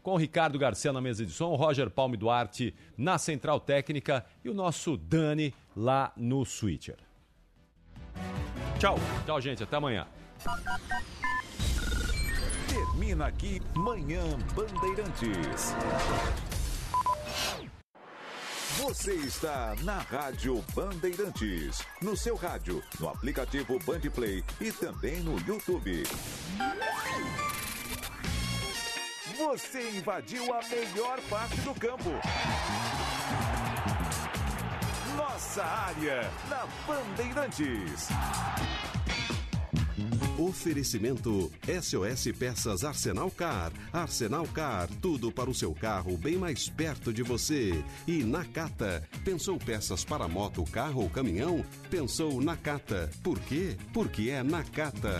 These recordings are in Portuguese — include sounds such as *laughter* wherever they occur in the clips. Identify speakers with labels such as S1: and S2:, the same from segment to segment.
S1: Com Ricardo Garcia na mesa de som, Roger Palme Duarte na central técnica e o nosso Dani lá no switcher. Tchau, tchau gente, até amanhã.
S2: Termina aqui Manhã Bandeirantes. Você está na Rádio Bandeirantes. No seu rádio, no aplicativo Bandplay e também no YouTube. Você invadiu a melhor parte do campo. Nossa área na Bandeirantes.
S3: Oferecimento SOS Peças Arsenal Car. Arsenal Car, tudo para o seu carro bem mais perto de você. E Nakata. Pensou peças para moto, carro ou caminhão? Pensou Nakata. Por quê? Porque é Nakata.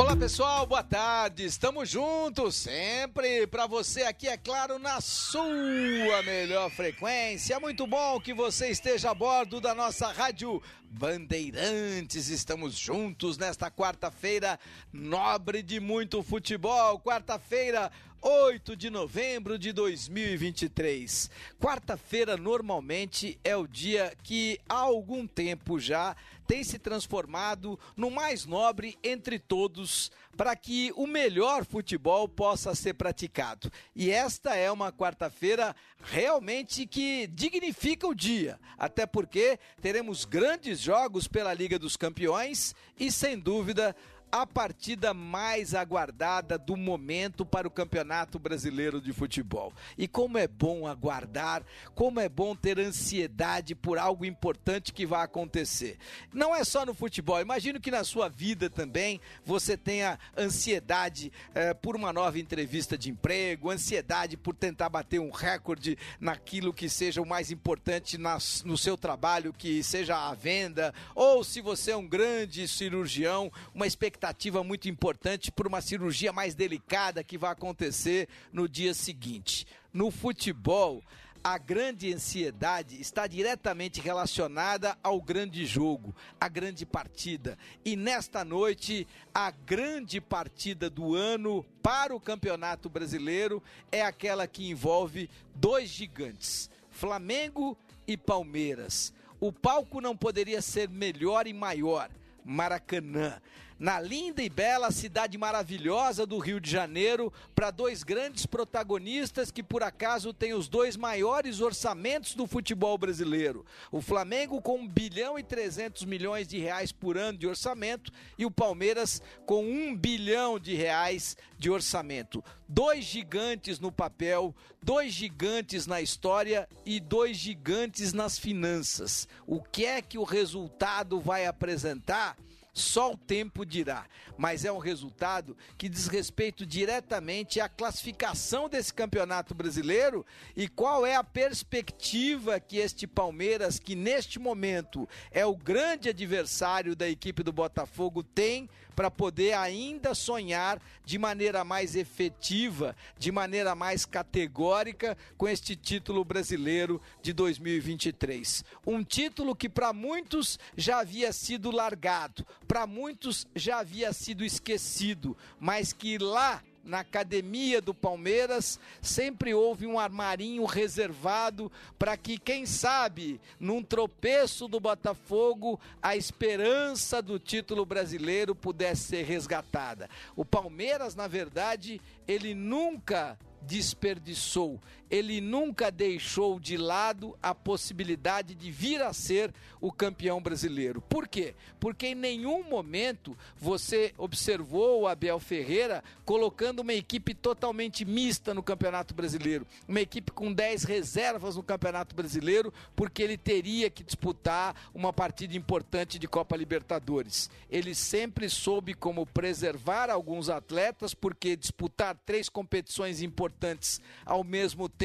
S4: Olá pessoal, boa tarde. Estamos juntos sempre para você aqui, é claro, na sua melhor frequência. Muito bom que você esteja a bordo da nossa rádio Bandeirantes. Estamos juntos nesta quarta-feira nobre de muito futebol. Quarta-feira 8 de novembro de 2023. Quarta-feira normalmente é o dia que há algum tempo já tem se transformado no mais nobre entre todos para que o melhor futebol possa ser praticado. E esta é uma quarta-feira realmente que dignifica o dia, até porque teremos grandes jogos pela Liga dos Campeões e sem dúvida a partida mais aguardada do momento para o Campeonato Brasileiro de Futebol. E como é bom aguardar, como é bom ter ansiedade por algo importante que vai acontecer. Não é só no futebol, imagino que na sua vida também você tenha ansiedade eh, por uma nova entrevista de emprego, ansiedade por tentar bater um recorde naquilo que seja o mais importante nas, no seu trabalho, que seja a venda, ou se você é um grande cirurgião, uma expectativa expectativa muito importante por uma cirurgia mais delicada que vai acontecer no dia seguinte. No futebol, a grande ansiedade está diretamente relacionada ao grande jogo, à grande partida. E nesta noite, a grande partida do ano para o Campeonato Brasileiro é aquela que envolve dois gigantes, Flamengo e Palmeiras. O palco não poderia ser melhor e maior. Maracanã na linda e bela cidade maravilhosa do Rio de Janeiro, para dois grandes protagonistas que por acaso têm os dois maiores orçamentos do futebol brasileiro. O Flamengo com 1 bilhão e 300 milhões de reais por ano de orçamento e o Palmeiras com 1 bilhão de reais de orçamento. Dois gigantes no papel, dois gigantes na história e dois gigantes nas finanças. O que é que o resultado vai apresentar? Só o tempo dirá, mas é um resultado que diz respeito diretamente à classificação desse campeonato brasileiro e qual é a perspectiva que este Palmeiras, que neste momento é o grande adversário da equipe do Botafogo, tem para poder ainda sonhar de maneira mais efetiva, de maneira mais categórica com este título brasileiro de 2023. Um título que para muitos já havia sido largado, para muitos já havia sido esquecido, mas que lá na academia do Palmeiras, sempre houve um armarinho reservado para que, quem sabe, num tropeço do Botafogo, a esperança do título brasileiro pudesse ser resgatada. O Palmeiras, na verdade, ele nunca desperdiçou. Ele nunca deixou de lado a possibilidade de vir a ser o campeão brasileiro. Por quê? Porque em nenhum momento você observou o Abel Ferreira colocando uma equipe totalmente mista no Campeonato Brasileiro, uma equipe com 10 reservas no Campeonato Brasileiro, porque ele teria que disputar uma partida importante de Copa Libertadores. Ele sempre soube como preservar alguns atletas, porque disputar três competições importantes ao mesmo tempo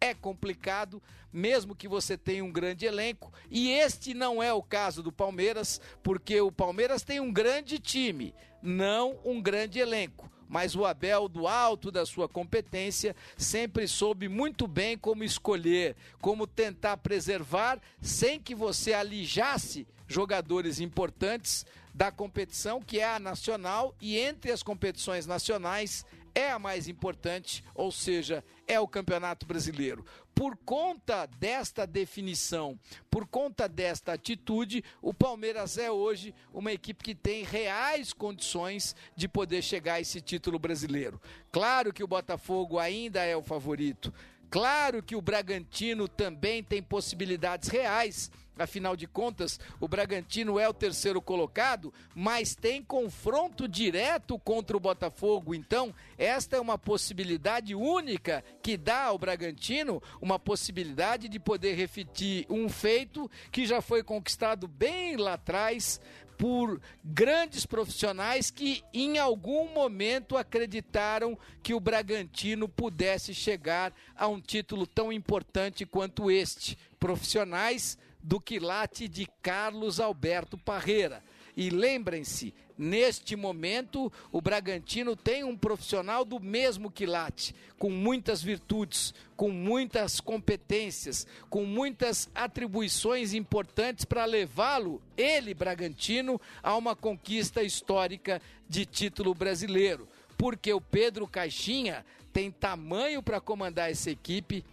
S4: é complicado, mesmo que você tenha um grande elenco. E este não é o caso do Palmeiras, porque o Palmeiras tem um grande time, não um grande elenco mas o Abel, do alto da sua competência, sempre soube muito bem como escolher, como tentar preservar sem que você alijasse jogadores importantes da competição, que é a nacional, e entre as competições nacionais é a mais importante, ou seja, é o Campeonato Brasileiro. Por conta desta definição, por conta desta atitude, o Palmeiras é hoje uma equipe que tem reais condições de poder chegar a esse título brasileiro. Claro que o Botafogo ainda é o favorito. Claro que o Bragantino também tem possibilidades reais Afinal de contas, o Bragantino é o terceiro colocado, mas tem confronto direto contra o Botafogo. Então, esta é uma possibilidade única que dá ao Bragantino uma possibilidade de poder repetir um feito que já foi conquistado bem lá atrás por grandes profissionais que em algum momento acreditaram que o Bragantino pudesse chegar a um título tão importante quanto este. Profissionais do quilate de Carlos Alberto Parreira. E lembrem-se, neste momento, o Bragantino tem um profissional do mesmo quilate, com muitas virtudes, com muitas competências, com muitas atribuições importantes para levá-lo, ele, Bragantino, a uma conquista histórica de título brasileiro. Porque o Pedro Caixinha tem tamanho para comandar essa equipe,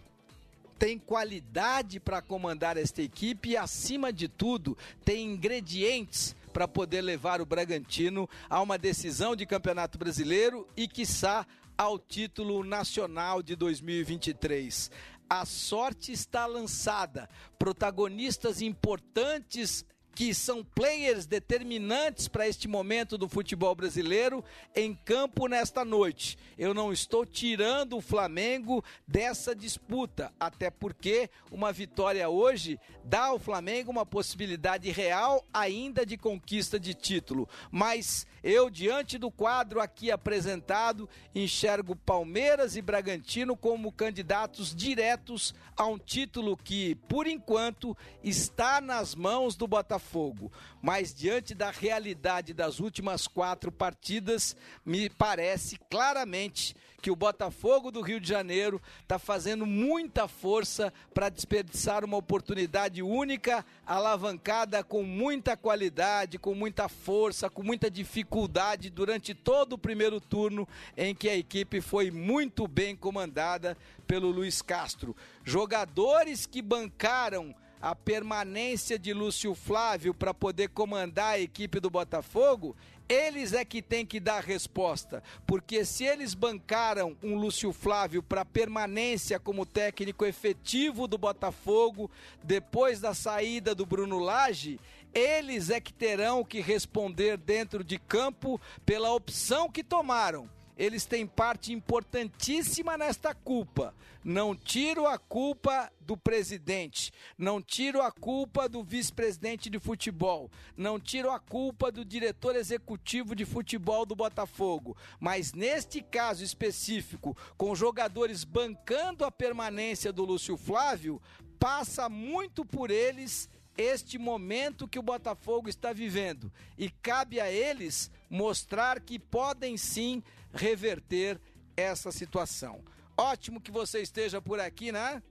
S4: tem qualidade para comandar esta equipe e, acima de tudo, tem ingredientes para poder levar o Bragantino a uma decisão de Campeonato Brasileiro e, quiçá, ao título nacional de 2023. A sorte está lançada. Protagonistas importantes que são players determinantes para este momento do futebol brasileiro em campo nesta noite. Eu não estou tirando o Flamengo dessa disputa, até porque uma vitória hoje dá ao Flamengo uma possibilidade real ainda de conquista de título. Mas eu, diante do quadro aqui apresentado, enxergo Palmeiras e Bragantino como candidatos diretos a um título que, por enquanto, está nas mãos do Botafogo. Mas diante da realidade das últimas quatro partidas, me parece claramente que o Botafogo do Rio de Janeiro está fazendo muita força para desperdiçar uma oportunidade única, alavancada com muita qualidade, com muita força, com muita dificuldade durante todo o primeiro turno, em que a equipe foi muito bem comandada pelo Luiz Castro. Jogadores que bancaram a permanência de Lúcio Flávio para poder comandar a equipe do Botafogo, eles é que tem que dar resposta, porque se eles bancaram um Lúcio Flávio para permanência como técnico efetivo do Botafogo depois da saída do Bruno Lage, eles é que terão que responder dentro de campo pela opção que tomaram eles têm parte importantíssima nesta culpa. Não tiro a culpa do presidente, não tiro a culpa do vice-presidente de futebol, não tiro a culpa do diretor executivo de futebol do Botafogo, mas neste caso específico, com jogadores bancando a permanência do Lúcio Flávio, passa muito por eles este momento que o Botafogo está vivendo e cabe a eles mostrar que podem sim reverter essa situação. Ótimo que você esteja por aqui, né?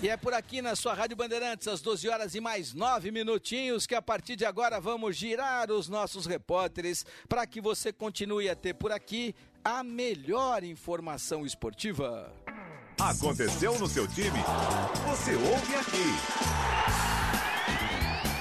S4: E é por aqui na sua Rádio Bandeirantes, às 12 horas e mais 9 minutinhos, que a partir de agora vamos girar os nossos repórteres para que você continue a ter por aqui a melhor informação esportiva.
S2: Aconteceu no seu time? Você ouve aqui.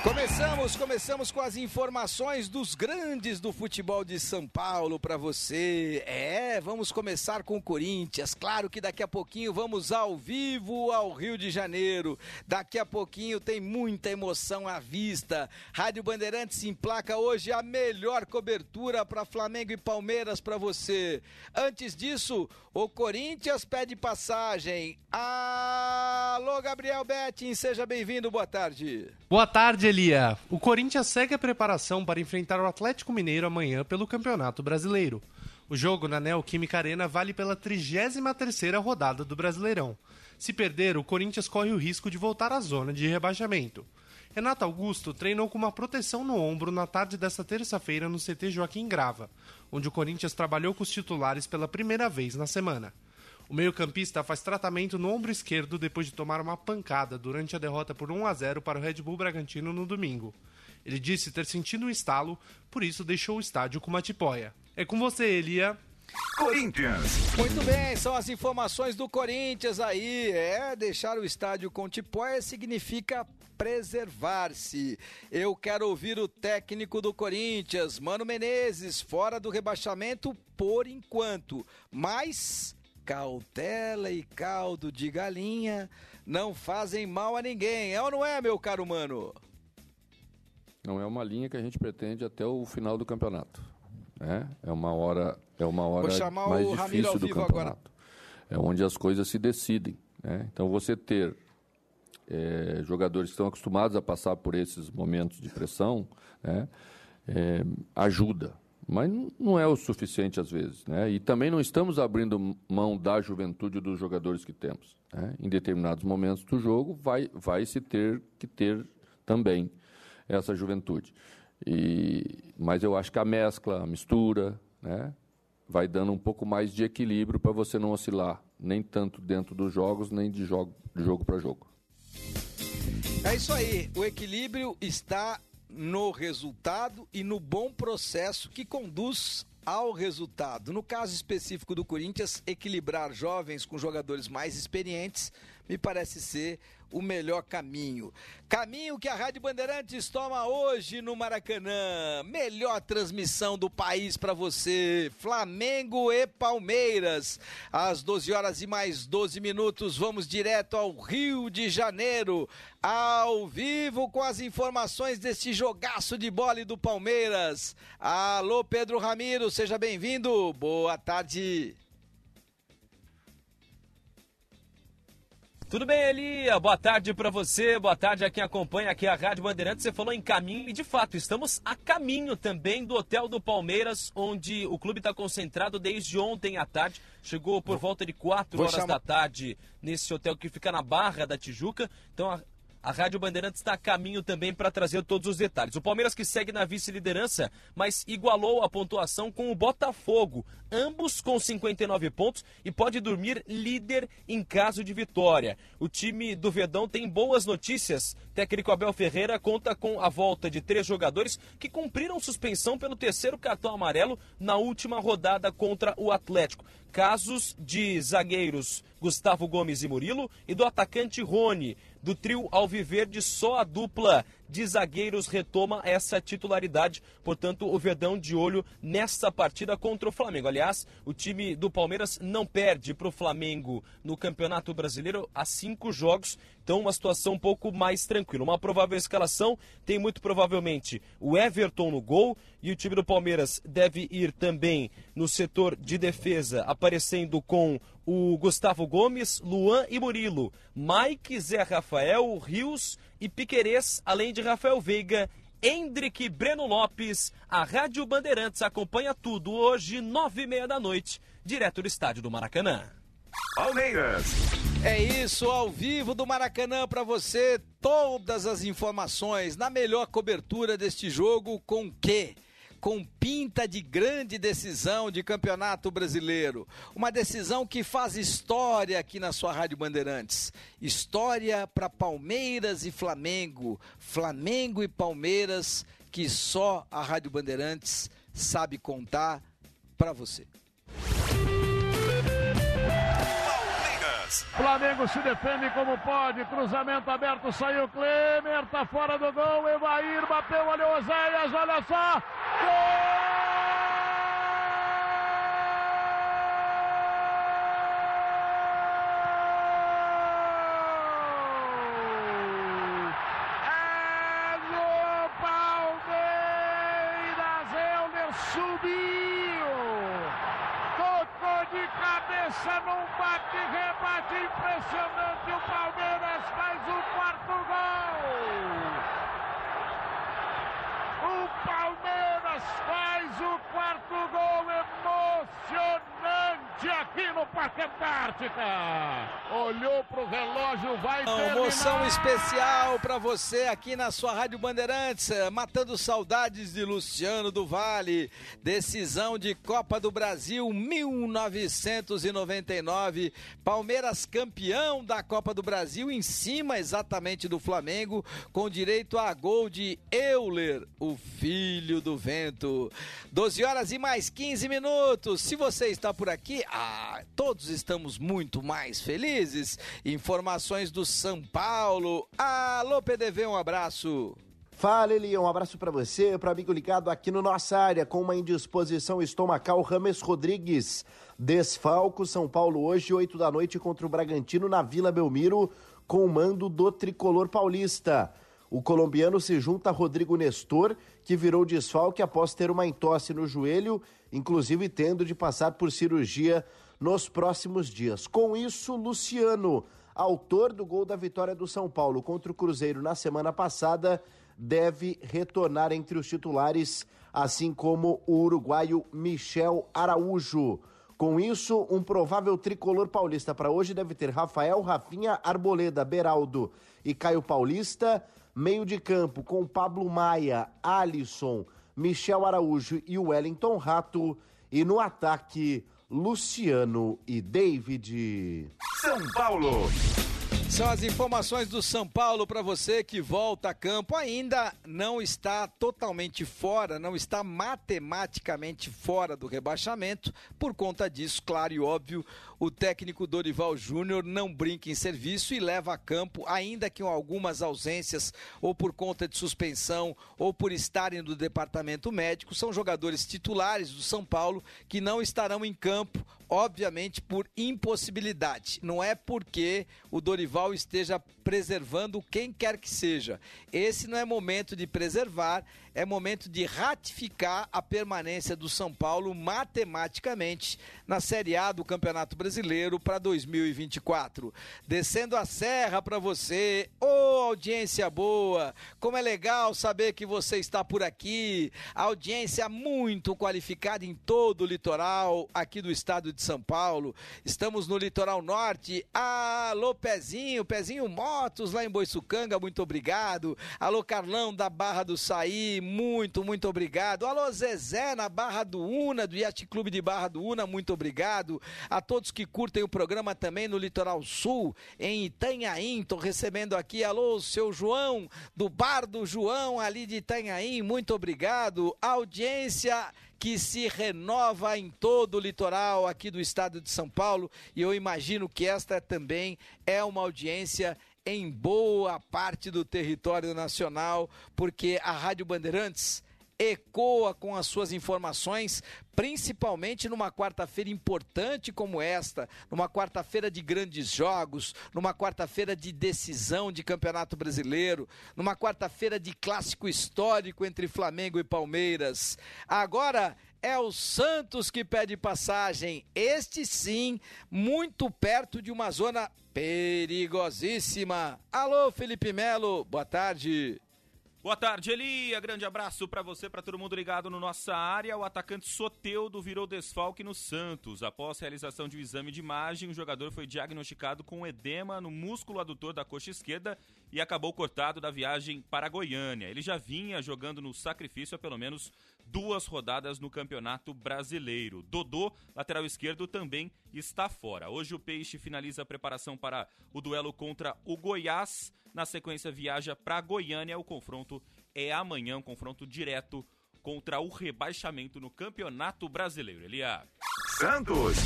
S4: Começamos, começamos com as informações dos grandes do futebol de São Paulo para você. É, vamos começar com o Corinthians. Claro que daqui a pouquinho vamos ao vivo ao Rio de Janeiro. Daqui a pouquinho tem muita emoção à vista. Rádio Bandeirantes emplaca hoje a melhor cobertura para Flamengo e Palmeiras para você. Antes disso, o Corinthians pede passagem. Alô, Gabriel Betting, seja bem-vindo. Boa tarde.
S5: Boa tarde, Elia. O Corinthians segue a preparação para enfrentar o Atlético Mineiro amanhã pelo Campeonato Brasileiro. O jogo na Neoquímica Arena vale pela 33ª rodada do Brasileirão. Se perder, o Corinthians corre o risco de voltar à zona de rebaixamento. Renato Augusto treinou com uma proteção no ombro na tarde desta terça-feira no CT Joaquim Grava, onde o Corinthians trabalhou com os titulares pela primeira vez na semana. O meio-campista faz tratamento no ombro esquerdo depois de tomar uma pancada durante a derrota por 1 a 0 para o Red Bull Bragantino no domingo. Ele disse ter sentido um estalo, por isso deixou o estádio com uma tipóia. É com você, Elia.
S4: Corinthians. Muito bem, são as informações do Corinthians aí. É, deixar o estádio com tipóia significa preservar-se. Eu quero ouvir o técnico do Corinthians, Mano Menezes, fora do rebaixamento por enquanto, mas cautela e caldo de galinha não fazem mal a ninguém. É ou não é, meu caro mano?
S6: Não é uma linha que a gente pretende até o final do campeonato. Né? É uma hora, é uma hora mais difícil do campeonato. Agora. É onde as coisas se decidem. Né? Então você ter é, jogadores que estão acostumados a passar por esses momentos de pressão né? é, ajuda mas não é o suficiente às vezes. Né? E também não estamos abrindo mão da juventude dos jogadores que temos. Né? Em determinados momentos do jogo, vai, vai se ter que ter também essa juventude. E, mas eu acho que a mescla, a mistura, né? vai dando um pouco mais de equilíbrio para você não oscilar, nem tanto dentro dos jogos, nem de jogo, de jogo para jogo.
S4: É isso aí, o equilíbrio está no resultado e no bom processo que conduz ao resultado. No caso específico do Corinthians, equilibrar jovens com jogadores mais experientes me parece ser o melhor caminho. Caminho que a Rádio Bandeirantes toma hoje no Maracanã. Melhor transmissão do país para você. Flamengo e Palmeiras. Às 12 horas e mais 12 minutos, vamos direto ao Rio de Janeiro. Ao vivo com as informações deste jogaço de bola do Palmeiras. Alô, Pedro Ramiro, seja bem-vindo. Boa tarde.
S7: Tudo bem, Elia? Boa tarde para você, boa tarde a quem acompanha aqui a Rádio Bandeirantes. Você falou em caminho e, de fato, estamos a caminho também do Hotel do Palmeiras, onde o clube está concentrado desde ontem à tarde. Chegou por volta de 4 horas chamar... da tarde nesse hotel que fica na Barra da Tijuca. Então, a a Rádio Bandeirantes está a caminho também para trazer todos os detalhes. O Palmeiras que segue na vice-liderança, mas igualou a pontuação com o Botafogo, ambos com 59 pontos e pode dormir líder em caso de vitória. O time do Verdão tem boas notícias. Técnico Abel Ferreira conta com a volta de três jogadores que cumpriram suspensão pelo terceiro cartão amarelo na última rodada contra o Atlético casos de zagueiros Gustavo Gomes e Murilo e do atacante Rony. Do trio Alviverde, só a dupla de zagueiros retoma essa titularidade. Portanto, o Verdão de olho nessa partida contra o Flamengo. Aliás, o time do Palmeiras não perde para o Flamengo no Campeonato Brasileiro há cinco jogos. Então, uma situação um pouco mais tranquila. Uma provável escalação tem muito provavelmente o Everton no gol e o time do Palmeiras deve ir também no setor de defesa, aparecendo com o Gustavo Gomes, Luan e Murilo, Mike, Zé Rafael, Rios e Piquerez, além de Rafael Veiga, Hendrick Breno Lopes. A Rádio Bandeirantes acompanha tudo hoje, nove e meia da noite, direto do estádio do Maracanã.
S4: Palmeiras. É isso, ao vivo do Maracanã para você, todas as informações na melhor cobertura deste jogo com que com pinta de grande decisão de campeonato brasileiro. Uma decisão que faz história aqui na sua Rádio Bandeirantes. História para Palmeiras e Flamengo. Flamengo e Palmeiras que só a Rádio Bandeirantes sabe contar para você.
S8: Palmeiras.
S9: Flamengo se defende como pode. Cruzamento aberto, saiu Klemer, tá fora do gol. Evair bateu, olha o Oséias, olha só. Gol! Cabeça num bate-rebate impressionante. O Palmeiras faz o quarto gol. O Palmeiras faz o quarto gol emocionante aqui no Parque Antártica. Olhou pro relógio, vai
S4: terminar. Emoção especial para você aqui na sua Rádio Bandeirantes, matando saudades de Luciano do Vale. Decisão de Copa do Brasil 1999. Palmeiras campeão da Copa do Brasil em cima exatamente do Flamengo, com direito a gol de Euler, o filho do vento. 12 horas e mais 15 minutos. Se você está por aqui, ah, todos estamos muito mais felizes. Informações do São Paulo. Alô, PDV, um abraço.
S10: Fala, Eli, um abraço para você, para amigo ligado aqui no nossa área, com uma indisposição estomacal, Rames Rodrigues. Desfalco, São Paulo, hoje, 8 da noite, contra o Bragantino, na Vila Belmiro, com o mando do tricolor paulista. O colombiano se junta a Rodrigo Nestor, que virou desfalque após ter uma entosse no joelho, inclusive tendo de passar por cirurgia nos próximos dias. Com isso, Luciano, autor do gol da vitória do São Paulo contra o Cruzeiro na semana passada, deve retornar entre os titulares, assim como o uruguaio Michel Araújo. Com isso, um provável tricolor paulista para hoje deve ter Rafael, Rafinha, Arboleda, Beraldo e Caio Paulista. Meio de campo com Pablo Maia, Alisson, Michel Araújo e Wellington Rato. E no ataque, Luciano e David.
S8: São Paulo.
S4: São as informações do São Paulo para você que volta a campo. Ainda não está totalmente fora, não está matematicamente fora do rebaixamento. Por conta disso, claro e óbvio, o técnico Dorival Júnior não brinca em serviço e leva a campo, ainda que com algumas ausências, ou por conta de suspensão, ou por estarem no departamento médico, são jogadores titulares do São Paulo que não estarão em campo, obviamente por impossibilidade. Não é porque o Dorival esteja preservando quem quer que seja. Esse não é momento de preservar, é momento de ratificar a permanência do São Paulo matematicamente na Série A do Campeonato Brasileiro para 2024. Descendo a serra para você, ô oh, audiência boa, como é legal saber que você está por aqui, audiência muito qualificada em todo o litoral aqui do estado de São Paulo. Estamos no litoral norte. Alô, Pezinho, Pezinho Motos lá em Boiçucanga, muito obrigado. Alô, Carlão da Barra do Saí, muito, muito obrigado. Alô, Zezé, na Barra do Una, do Yacht Clube de Barra do Una, muito obrigado. A todos que curtem o programa também no Litoral Sul, em Itanhaém, tô recebendo aqui, alô, seu João, do Bar do João, ali de Itanhaém, muito obrigado. Audiência que se renova em todo o litoral aqui do estado de São Paulo. E eu imagino que esta também é uma audiência em boa parte do território nacional, porque a Rádio Bandeirantes ecoa com as suas informações, principalmente numa quarta-feira importante como esta, numa quarta-feira de grandes jogos, numa quarta-feira de decisão de Campeonato Brasileiro, numa quarta-feira de clássico histórico entre Flamengo e Palmeiras. Agora é o Santos que pede passagem. Este sim, muito perto de uma zona perigosíssima. Alô, Felipe Melo, boa tarde.
S11: Boa tarde, Elia. Grande abraço para você, para todo mundo ligado no nossa área. O atacante Soteudo virou desfalque no Santos. Após realização de um exame de imagem, o jogador foi diagnosticado com edema no músculo adutor da coxa esquerda e acabou cortado da viagem para Goiânia. Ele já vinha jogando no sacrifício há pelo menos duas rodadas no Campeonato Brasileiro. Dodô, lateral esquerdo, também está fora. Hoje o Peixe finaliza a preparação para o duelo contra o Goiás. Na sequência, viaja para Goiânia. O confronto é amanhã, um confronto direto contra o rebaixamento no Campeonato Brasileiro. Elia.
S8: Santos.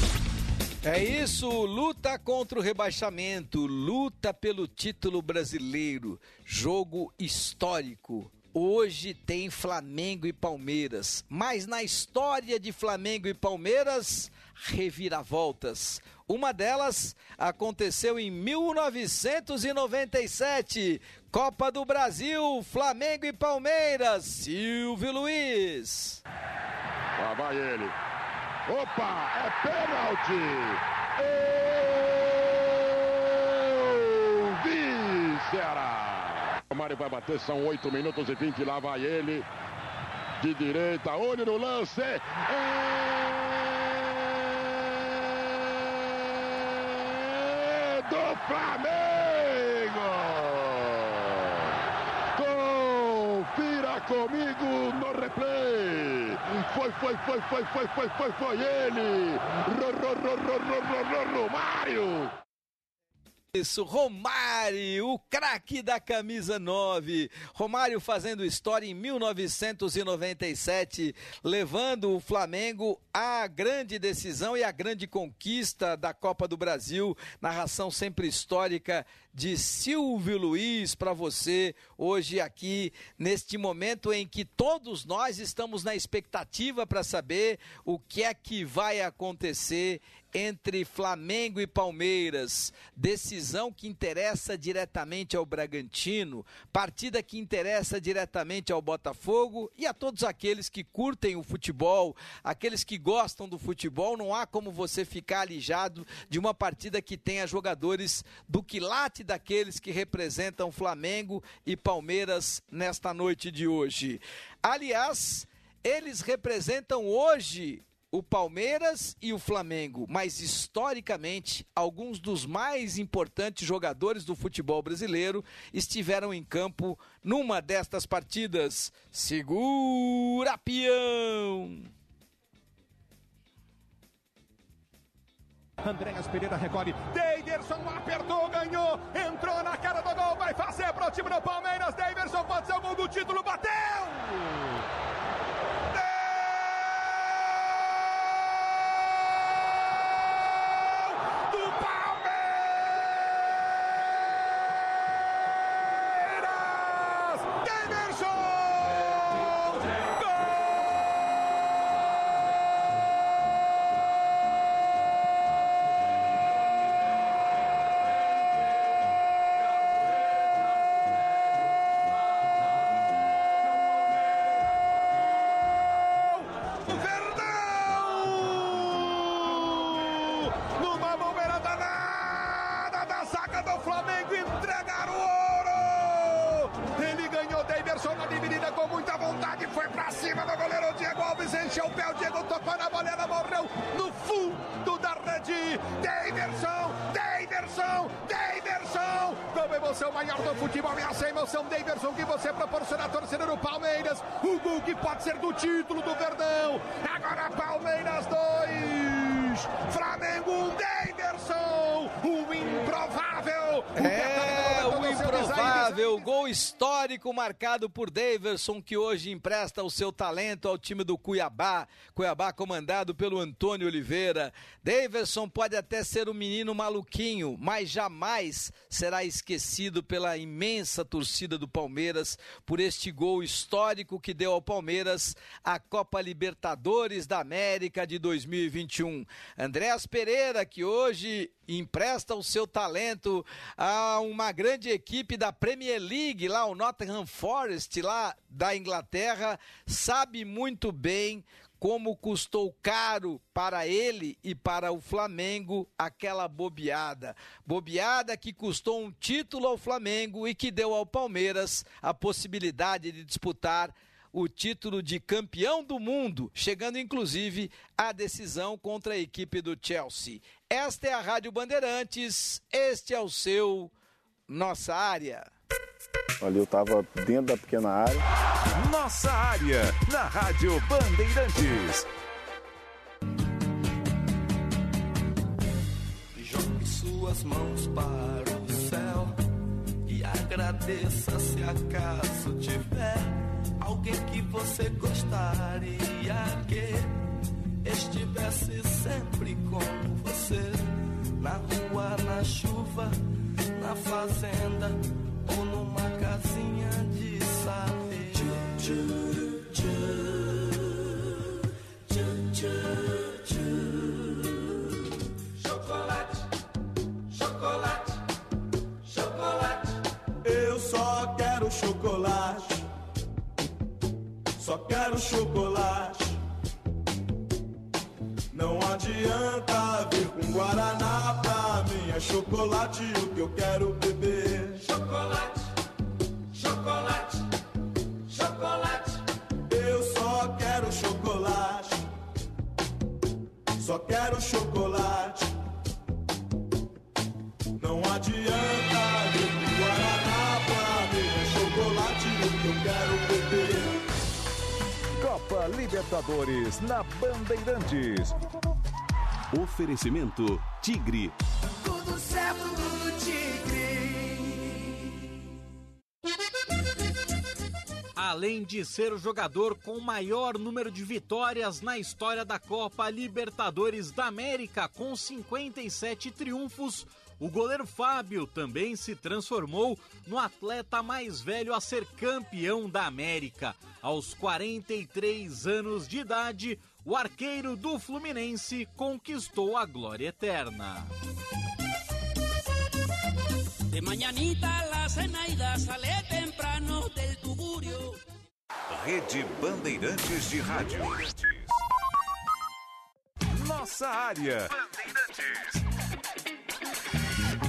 S4: É isso, luta contra o rebaixamento, luta pelo título brasileiro, jogo histórico. Hoje tem Flamengo e Palmeiras, mas na história de Flamengo e Palmeiras, reviravoltas. Uma delas aconteceu em 1997, Copa do Brasil, Flamengo e Palmeiras, Silvio Luiz.
S8: Lá vai ele. Opa, é pênalti! Ceará! O Mário vai bater, são 8 minutos e 20, lá vai ele. De direita, olho no lance. É do Flamengo! Comigo no replay. Foi, foi, foi, foi, foi, foi, foi, foi ele! Romário!
S4: Isso, Romário, o craque da camisa 9. Romário fazendo história em 1997, levando o Flamengo à grande decisão e à grande conquista da Copa do Brasil. Narração sempre histórica de Silvio Luiz para você hoje aqui neste momento em que todos nós estamos na expectativa para saber o que é que vai acontecer entre Flamengo e Palmeiras, decisão que interessa diretamente ao Bragantino, partida que interessa diretamente ao Botafogo e a todos aqueles que curtem o futebol, aqueles que gostam do futebol, não há como você ficar alijado de uma partida que tenha jogadores do quilate daqueles que representam Flamengo e Palmeiras nesta noite de hoje. Aliás, eles representam hoje o Palmeiras e o Flamengo, mas historicamente, alguns dos mais importantes jogadores do futebol brasileiro estiveram em campo numa destas partidas. Segura, peão!
S12: Andréas Pereira recolhe. Davidson apertou, ganhou, entrou na cara do gol, vai fazer para o time do Palmeiras. Davidson pode ser o gol do título, bateu! jogo que pode ser do título do Verdão. Agora Palmeiras 2, Flamengo 1, Daverson, o improvável. O é
S4: histórico marcado por Daverson, que hoje empresta o seu talento ao time do Cuiabá. Cuiabá comandado pelo Antônio Oliveira. Daverson pode até ser um menino maluquinho, mas jamais será esquecido pela imensa torcida do Palmeiras por este gol histórico que deu ao Palmeiras a Copa Libertadores da América de 2021. Andréas Pereira, que hoje empresta o seu talento a uma grande equipe da Premier League, lá o Nottingham Forest, lá da Inglaterra, sabe muito bem como custou caro para ele e para o Flamengo aquela bobeada. Bobeada que custou um título ao Flamengo e que deu ao Palmeiras a possibilidade de disputar o título de campeão do mundo, chegando inclusive à decisão contra a equipe do Chelsea. Esta é a Rádio Bandeirantes, este é o seu Nossa Área.
S13: Ali eu estava dentro da pequena área.
S2: Nossa área, na Rádio Bandeirantes.
S14: Jogue suas mãos para o céu e agradeça se acaso tiver alguém que você gostaria que estivesse sempre com você
S15: na rua, na chuva, na fazenda ou numa casinha de saber. Tchu, tchu, tchu, tchu, tchu, Chocolate, chocolate, chocolate. Eu só quero chocolate. Só quero chocolate. Chocolate o que eu quero beber.
S14: Chocolate, chocolate, chocolate.
S15: Eu só quero chocolate. Só quero chocolate. Não adianta vir Guaraná pra mim. É chocolate o que eu quero beber.
S2: Copa Libertadores na Bandeirantes.
S3: Oferecimento Tigre.
S14: No Tigre.
S16: Além de ser o jogador com maior número de vitórias na história da Copa Libertadores da América, com 57 triunfos, o goleiro Fábio também se transformou no atleta mais velho a ser campeão da América. Aos 43 anos de idade, o arqueiro do Fluminense conquistou a glória eterna.
S14: De mañanita la Zenaida sale temprano del tugurio.
S2: Rede Bandeirantes de Rádio. Nossa área.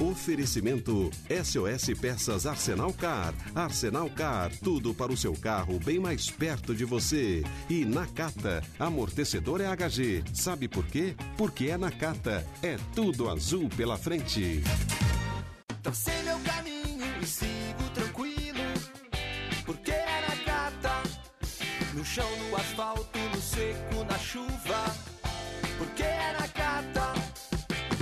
S3: Oferecimento SOS Peças Arsenal Car. Arsenal Car, tudo para o seu carro bem mais perto de você. E Nakata, amortecedor é HG. Sabe por quê? Porque é Nakata. É tudo azul pela frente.
S14: Tracei meu caminho e sigo tranquilo, porque é na gata, no chão, no asfalto, no seco, na chuva, porque é na gata.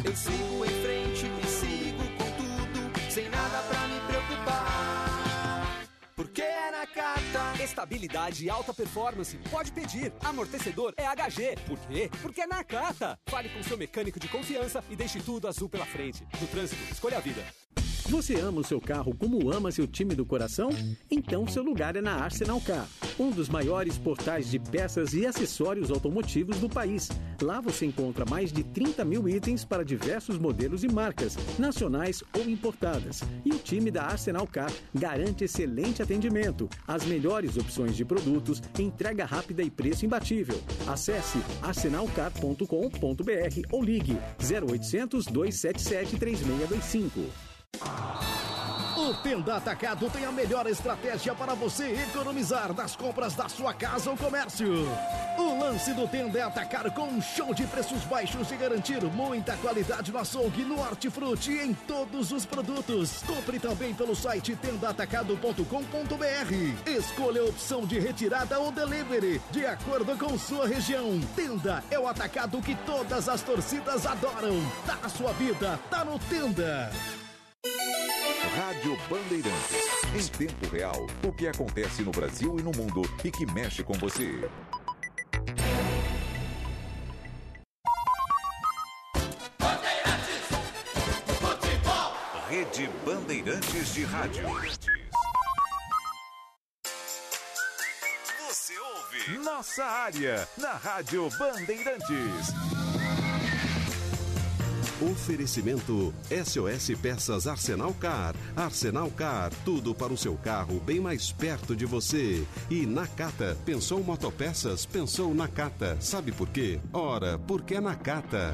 S14: Eu sigo em frente e sigo com tudo, sem nada pra me preocupar. Porque é na Nakata.
S17: Estabilidade e alta performance. Pode pedir. Amortecedor é HG. Por quê? Porque é Nakata. Fale com seu mecânico de confiança e deixe tudo azul pela frente. No trânsito, escolha a vida.
S18: Você ama o seu carro como ama seu time do coração? Então seu lugar é na Arsenal Car, um dos maiores portais de peças e acessórios automotivos do país. Lá você encontra mais de 30 mil itens para diversos modelos e marcas, nacionais ou importadas. E o time da Arsenal Car garante excelente atendimento, as melhores opções de produtos, entrega rápida e preço imbatível. Acesse arsenalcar.com.br ou ligue 0800 277 3625.
S19: O Tenda Atacado tem a melhor estratégia para você economizar nas compras da sua casa ou comércio. O lance do Tenda é atacar com um show de preços baixos e garantir muita qualidade no açougue, no hortifruti e em todos os produtos. Compre também pelo site tendaatacado.com.br. Escolha a opção de retirada ou delivery, de acordo com sua região. Tenda é o atacado que todas as torcidas adoram. Tá na sua vida, tá no Tenda.
S2: Rádio Bandeirantes. Em tempo real, o que acontece no Brasil e no mundo e que mexe com você. Rede Bandeirantes de Rádio. Você ouve Nossa Área na Rádio Bandeirantes.
S3: Oferecimento SOS Peças Arsenal Car. Arsenal Car, tudo para o seu carro bem mais perto de você. E Nakata, pensou motopeças, pensou Nakata. Sabe por quê? Ora, porque é Nakata.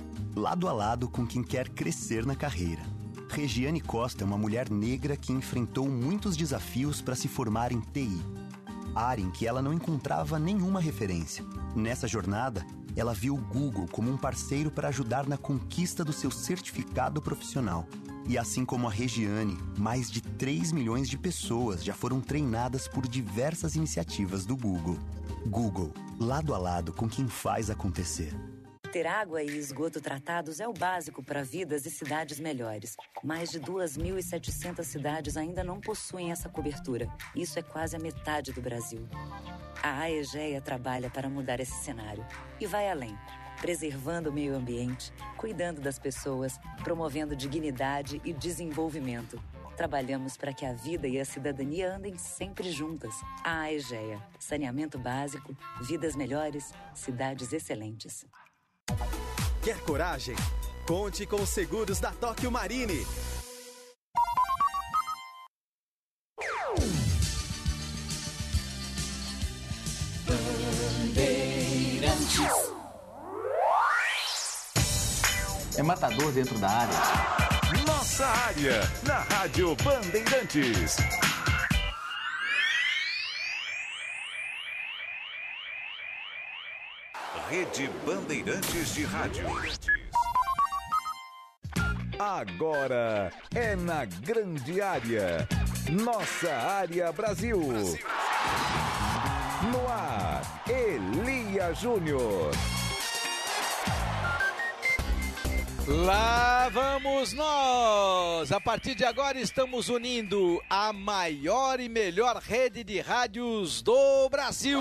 S20: Lado a lado com quem quer crescer na carreira. Regiane Costa é uma mulher negra que enfrentou muitos desafios para se formar em TI. Área em que ela não encontrava nenhuma referência. Nessa jornada, ela viu o Google como um parceiro para ajudar na conquista do seu certificado profissional. E assim como a Regiane, mais de 3 milhões de pessoas já foram treinadas por diversas iniciativas do Google. Google, lado a lado com quem faz acontecer.
S21: Ter água e esgoto tratados é o básico para vidas e cidades melhores. Mais de 2.700 cidades ainda não possuem essa cobertura. Isso é quase a metade do Brasil. A AEGEA trabalha para mudar esse cenário e vai além, preservando o meio ambiente, cuidando das pessoas, promovendo dignidade e desenvolvimento. Trabalhamos para que a vida e a cidadania andem sempre juntas. A AEGEA. Saneamento básico, vidas melhores, cidades excelentes.
S22: Quer coragem? Conte com os seguros da Tóquio Marine.
S23: É matador dentro da área.
S2: Nossa área, na Rádio Bandeirantes. Rede Bandeirantes de Rádio. Agora é na grande área. Nossa área Brasil. No ar, Elia Júnior.
S4: Lá vamos nós! A partir de agora estamos unindo a maior e melhor rede de rádios do Brasil.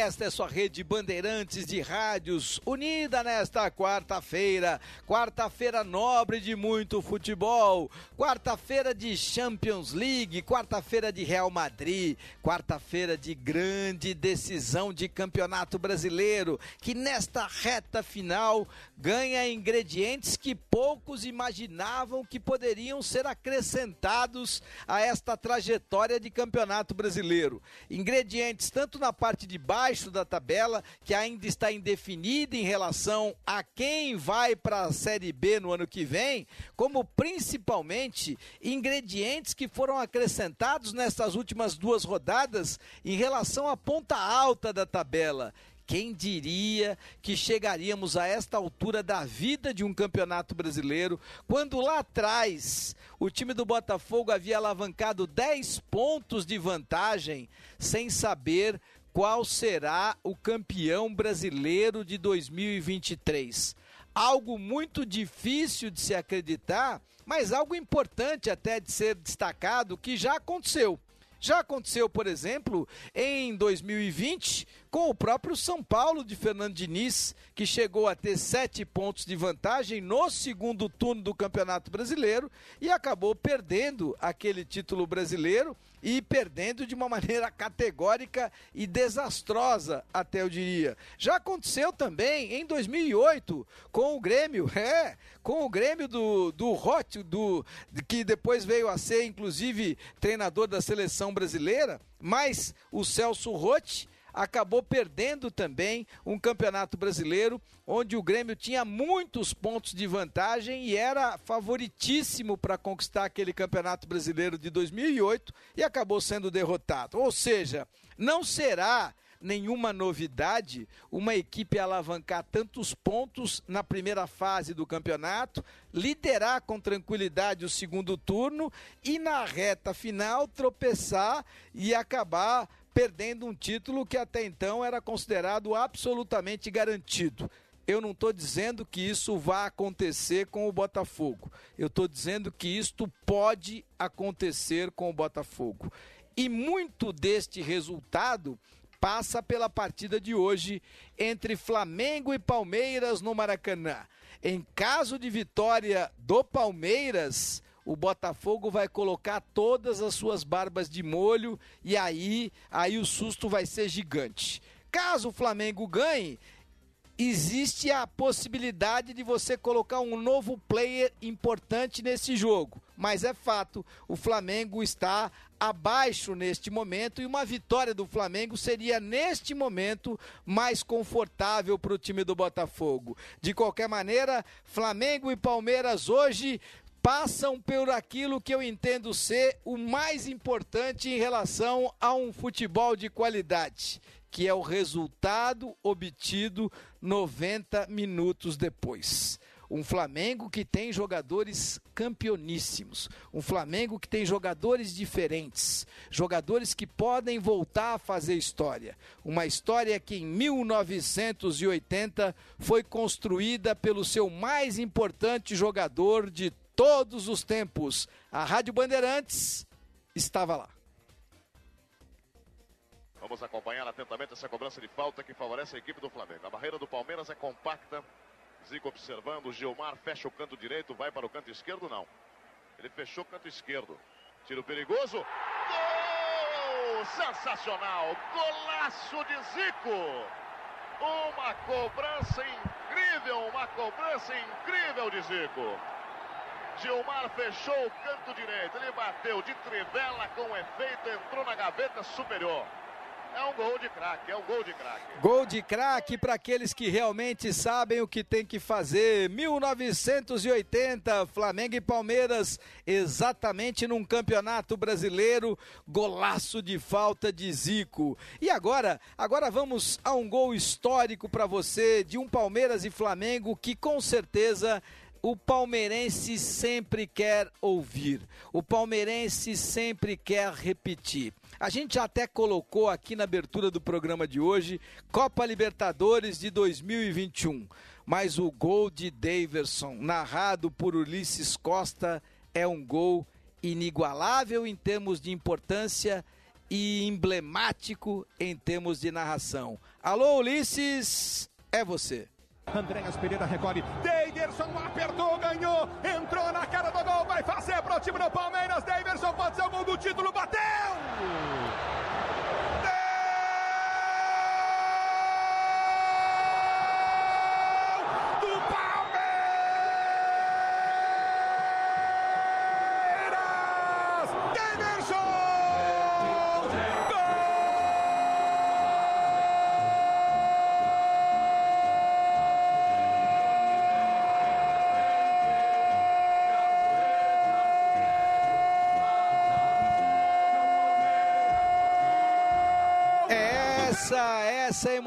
S4: Esta é sua rede Bandeirantes de rádios, unida nesta quarta-feira. Quarta-feira nobre de muito futebol. Quarta-feira de Champions League. Quarta-feira de Real Madrid. Quarta-feira de grande decisão de campeonato brasileiro. Que nesta reta final ganha ingredientes que poucos imaginavam que poderiam ser acrescentados a esta trajetória de campeonato brasileiro. Ingredientes tanto na parte de baixo abaixo da tabela, que ainda está indefinida em relação a quem vai para a Série B no ano que vem, como principalmente ingredientes que foram acrescentados nessas últimas duas rodadas em relação à ponta alta da tabela. Quem diria que chegaríamos a esta altura da vida de um campeonato brasileiro, quando lá atrás o time do Botafogo havia alavancado 10 pontos de vantagem, sem saber qual será o campeão brasileiro de 2023. Algo muito difícil de se acreditar, mas algo importante até de ser destacado que já aconteceu. Já aconteceu, por exemplo, em 2020, com o próprio São Paulo de Fernando Diniz, que chegou a ter sete pontos de vantagem no segundo turno do Campeonato Brasileiro e acabou perdendo aquele título brasileiro e perdendo de uma maneira *laughs* categórica e desastrosa, até eu diria. Já aconteceu também em 2008 com o Grêmio, *laughs* é, com o Grêmio do do Roth, do que depois veio a ser inclusive treinador da seleção brasileira, mas o Celso Roth acabou perdendo também um campeonato brasileiro onde o Grêmio tinha muitos pontos de vantagem e era favoritíssimo para conquistar aquele campeonato brasileiro de 2008 e acabou sendo derrotado. Ou seja, não será nenhuma novidade uma equipe alavancar tantos pontos na primeira fase do campeonato, liderar com tranquilidade o segundo turno e na reta final tropeçar e acabar perdendo um título que até então era considerado absolutamente garantido. Eu não estou dizendo que isso vai acontecer com o Botafogo. Eu estou dizendo que isto pode acontecer com o Botafogo. E muito deste resultado passa pela partida de hoje entre Flamengo e Palmeiras no Maracanã. Em caso de vitória do Palmeiras, o Botafogo vai colocar todas as suas barbas de molho e aí, aí o susto vai ser gigante. Caso o Flamengo ganhe, existe a possibilidade de você colocar um novo player importante nesse jogo. Mas é fato, o Flamengo está abaixo neste momento e uma vitória do Flamengo seria neste momento mais confortável para o time do Botafogo. De qualquer maneira, Flamengo e Palmeiras hoje passam por aquilo que eu entendo ser o mais importante em relação a um futebol de qualidade, que é o resultado obtido 90 minutos depois. Um Flamengo que tem jogadores campeoníssimos. Um Flamengo que tem jogadores diferentes. Jogadores que podem voltar a fazer história. Uma história que em 1980 foi construída pelo seu mais importante jogador de todos os tempos. A Rádio Bandeirantes estava lá.
S24: Vamos acompanhar atentamente essa cobrança de falta que favorece a equipe do Flamengo. A barreira do Palmeiras é compacta. Zico observando, Gilmar fecha o canto direito, vai para o canto esquerdo, não. Ele fechou o canto esquerdo. Tiro perigoso. Gol! Sensacional! Golaço de Zico! Uma cobrança incrível, uma cobrança incrível de Zico. Gilmar fechou o canto direito, ele bateu de trivela com efeito, entrou na gaveta superior. É um gol de craque, é um gol de craque.
S4: Gol de craque para aqueles que realmente sabem o que tem que fazer. 1980, Flamengo e Palmeiras, exatamente num campeonato brasileiro, golaço de falta de Zico. E agora, agora vamos a um gol histórico para você de um Palmeiras e Flamengo que com certeza o palmeirense sempre quer ouvir, o palmeirense sempre quer repetir. A gente até colocou aqui na abertura do programa de hoje Copa Libertadores de 2021, mas o gol de Daverson, narrado por Ulisses Costa, é um gol inigualável em termos de importância e emblemático em termos de narração. Alô, Ulisses, é você.
S12: Andréas Pereira recolhe. Daverson apertou, ganhou, entrou na cara do gol, vai fazer pro time do Palmeiras. Daverson pode ser o gol do título, bateu!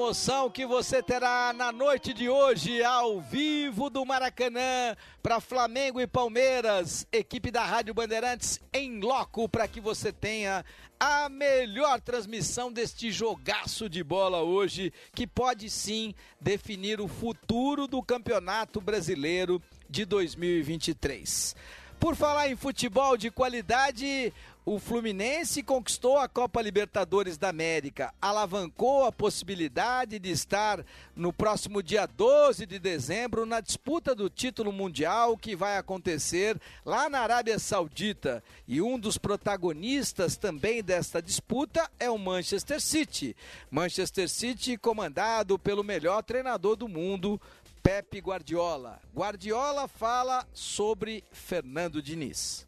S4: Emoção que você terá na noite de hoje, ao vivo do Maracanã, para Flamengo e Palmeiras, equipe da Rádio Bandeirantes em loco, para que você tenha a melhor transmissão deste jogaço de bola hoje, que pode sim definir o futuro do Campeonato Brasileiro de 2023. Por falar em futebol de qualidade, o Fluminense conquistou a Copa Libertadores da América, alavancou a possibilidade de estar no próximo dia 12 de dezembro na disputa do título mundial que vai acontecer lá na Arábia Saudita. E um dos protagonistas também desta disputa é o Manchester City. Manchester City comandado pelo melhor treinador do mundo, Pepe Guardiola. Guardiola fala sobre Fernando Diniz.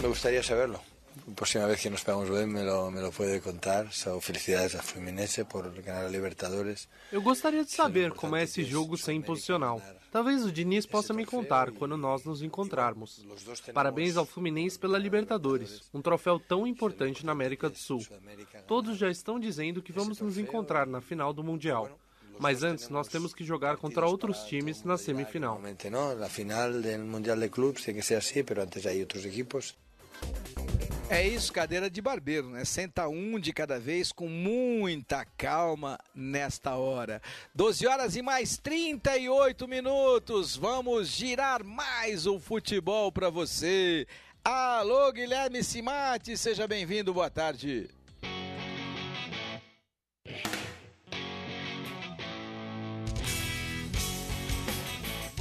S25: Me gustaría saberlo. La próxima vez que nos pegamos bem me lo, me lo puede contar. So, felicidades a Fluminense por ganar a Libertadores.
S26: Eu gostaria de saber como é esse jogo sem posicional. Talvez o Diniz possa me contar quando nós nos encontrarmos. Parabéns ao Fluminense pela Libertadores, um troféu tão importante na América do Sul. Todos já estão dizendo que vamos nos encontrar na final do Mundial. Mas antes nós temos que jogar contra outros times na semifinal.
S25: No, la final del Mundial de Clubes tem que ser assim, mas antes hay outros equipos.
S4: É isso, cadeira de barbeiro, né? Senta um de cada vez com muita calma nesta hora. 12 horas e mais 38 minutos. Vamos girar mais o futebol para você. Alô, Guilherme Simati, seja bem-vindo, boa tarde.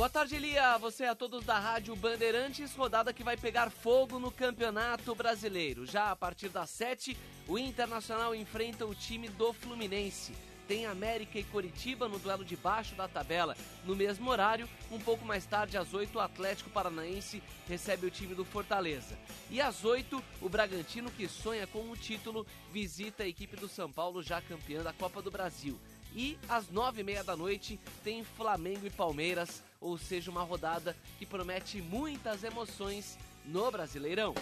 S27: Boa tarde, Elia. Você a todos da Rádio Bandeirantes, rodada que vai pegar fogo no Campeonato Brasileiro. Já a partir das 7, o Internacional enfrenta o time do Fluminense. Tem América e Coritiba no duelo de baixo da tabela. No mesmo horário, um pouco mais tarde, às 8, o Atlético Paranaense recebe o time do Fortaleza. E às 8, o Bragantino, que sonha com o título, visita a equipe do São Paulo, já campeã da Copa do Brasil. E às nove e meia da noite tem Flamengo e Palmeiras, ou seja, uma rodada que promete muitas emoções no Brasileirão.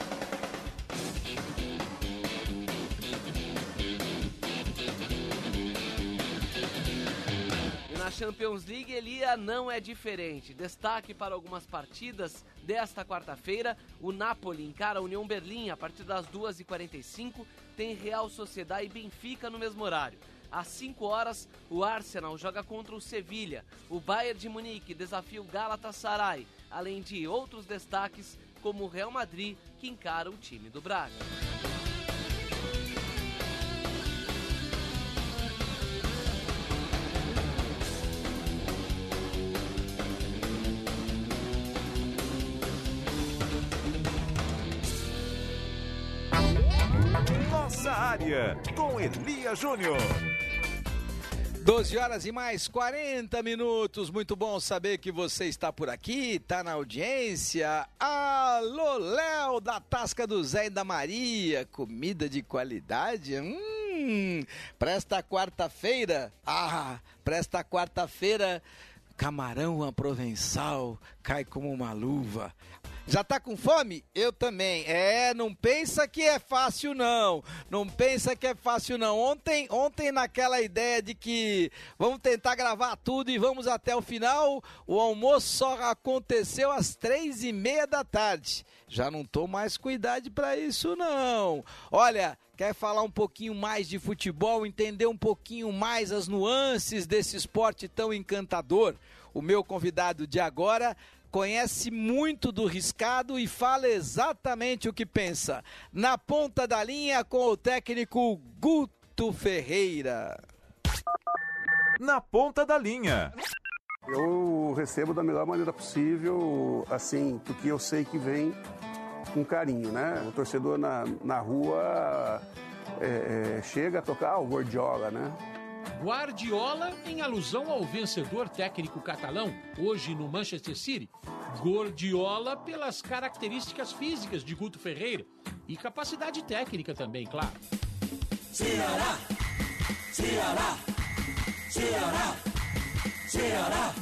S27: E na Champions League, Elia não é diferente. Destaque para algumas partidas desta quarta-feira: o Napoli encara a União Berlim a partir das 2h45, tem Real Sociedade e Benfica no mesmo horário. Às 5 horas, o Arsenal joga contra o Sevilha. O Bayern de Munique desafia o Galatasaray. além de outros destaques como o Real Madrid, que encara o time do Braga.
S2: Nossa área, com Elia Júnior.
S4: 12 horas e mais 40 minutos. Muito bom saber que você está por aqui, está na audiência. Alô, Léo, da Tasca do Zé e da Maria. Comida de qualidade? Hum, presta quarta-feira. Ah, presta quarta-feira. Camarão a provençal cai como uma luva. Já tá com fome? Eu também. É, não pensa que é fácil não. Não pensa que é fácil não. Ontem, ontem naquela ideia de que vamos tentar gravar tudo e vamos até o final, o almoço só aconteceu às três e meia da tarde. Já não tô mais com idade para isso não. Olha, quer falar um pouquinho mais de futebol, entender um pouquinho mais as nuances desse esporte tão encantador? O meu convidado de agora conhece muito do riscado e fala exatamente o que pensa. Na ponta da linha com o técnico Guto Ferreira.
S2: Na ponta da linha.
S28: Eu recebo da melhor maneira possível, assim, porque eu sei que vem com carinho, né? O torcedor na, na rua é, é, chega a tocar o Gordiola, né?
S29: Guardiola em alusão ao vencedor técnico catalão, hoje no Manchester City. Gordiola pelas características físicas de Guto Ferreira e capacidade técnica também, claro.
S15: Ceará, Ceará, Ceará, Ceará.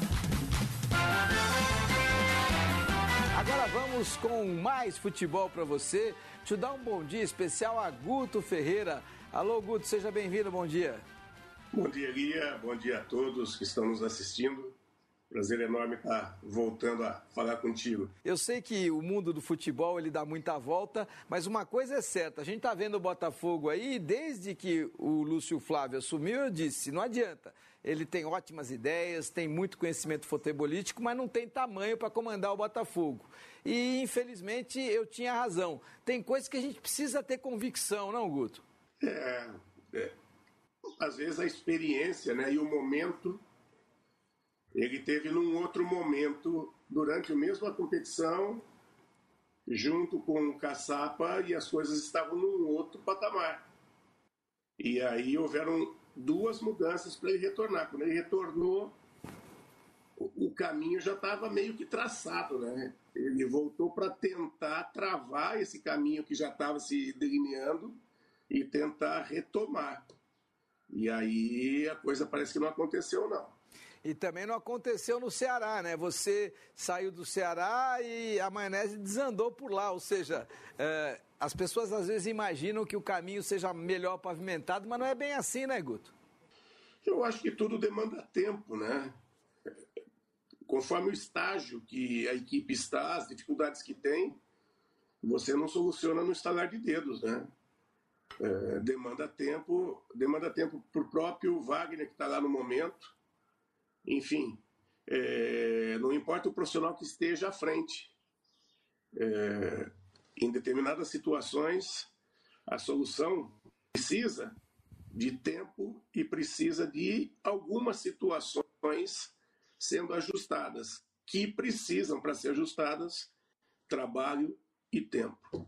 S4: Agora vamos com mais futebol para você. Te dar um bom dia especial a Guto Ferreira. Alô, Guto, seja bem-vindo, bom dia.
S30: Bom dia, Guia. Bom dia a todos que estão nos assistindo. Prazer enorme estar voltando a falar contigo.
S4: Eu sei que o mundo do futebol ele dá muita volta, mas uma coisa é certa, a gente está vendo o Botafogo aí, desde que o Lúcio Flávio assumiu, eu disse, não adianta. Ele tem ótimas ideias, tem muito conhecimento futebolístico, mas não tem tamanho para comandar o Botafogo. E infelizmente eu tinha razão. Tem coisas que a gente precisa ter convicção, não, Guto?
S30: É, é. Às vezes a experiência, né, e o momento ele teve num outro momento, durante a mesma competição, junto com o Caçapa, e as coisas estavam num outro patamar. E aí houveram duas mudanças para ele retornar. Quando ele retornou, o caminho já estava meio que traçado, né? Ele voltou para tentar travar esse caminho que já estava se delineando e tentar retomar. E aí a coisa parece que não aconteceu, não.
S4: E também não aconteceu no Ceará, né? Você saiu do Ceará e a maionese desandou por lá. Ou seja, é, as pessoas às vezes imaginam que o caminho seja melhor pavimentado, mas não é bem assim, né, Guto?
S30: Eu acho que tudo demanda tempo, né? Conforme o estágio que a equipe está, as dificuldades que tem, você não soluciona no estalar de dedos, né? É, demanda tempo, demanda tempo para o próprio Wagner que está lá no momento, enfim, é, não importa o profissional que esteja à frente. É, em determinadas situações, a solução precisa de tempo e precisa de algumas situações sendo ajustadas, que precisam, para ser ajustadas, trabalho e tempo.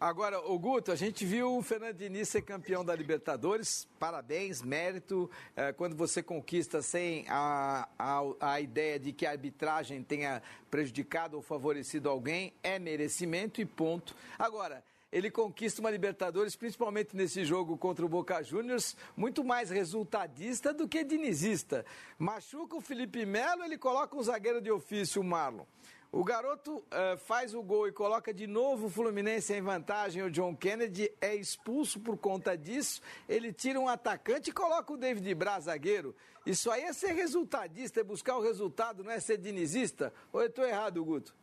S4: Agora, o Guto, a gente viu o Fernando Diniz ser campeão da Libertadores. Parabéns, mérito. É, quando você conquista sem a, a, a, ideia de que a arbitragem tenha prejudicado ou favorecido alguém, é merecimento e ponto. Agora, ele conquista uma Libertadores, principalmente nesse jogo contra o Boca Juniors, muito mais resultadista do que dinizista. Machuca o Felipe Melo, ele coloca um zagueiro de ofício, o Marlon. O garoto uh, faz o gol e coloca de novo o Fluminense em vantagem. O John Kennedy é expulso por conta disso. Ele tira um atacante e coloca o David Braz zagueiro. Isso aí é ser resultadista, é buscar o resultado, não é ser dinizista? Ou eu estou errado, Guto?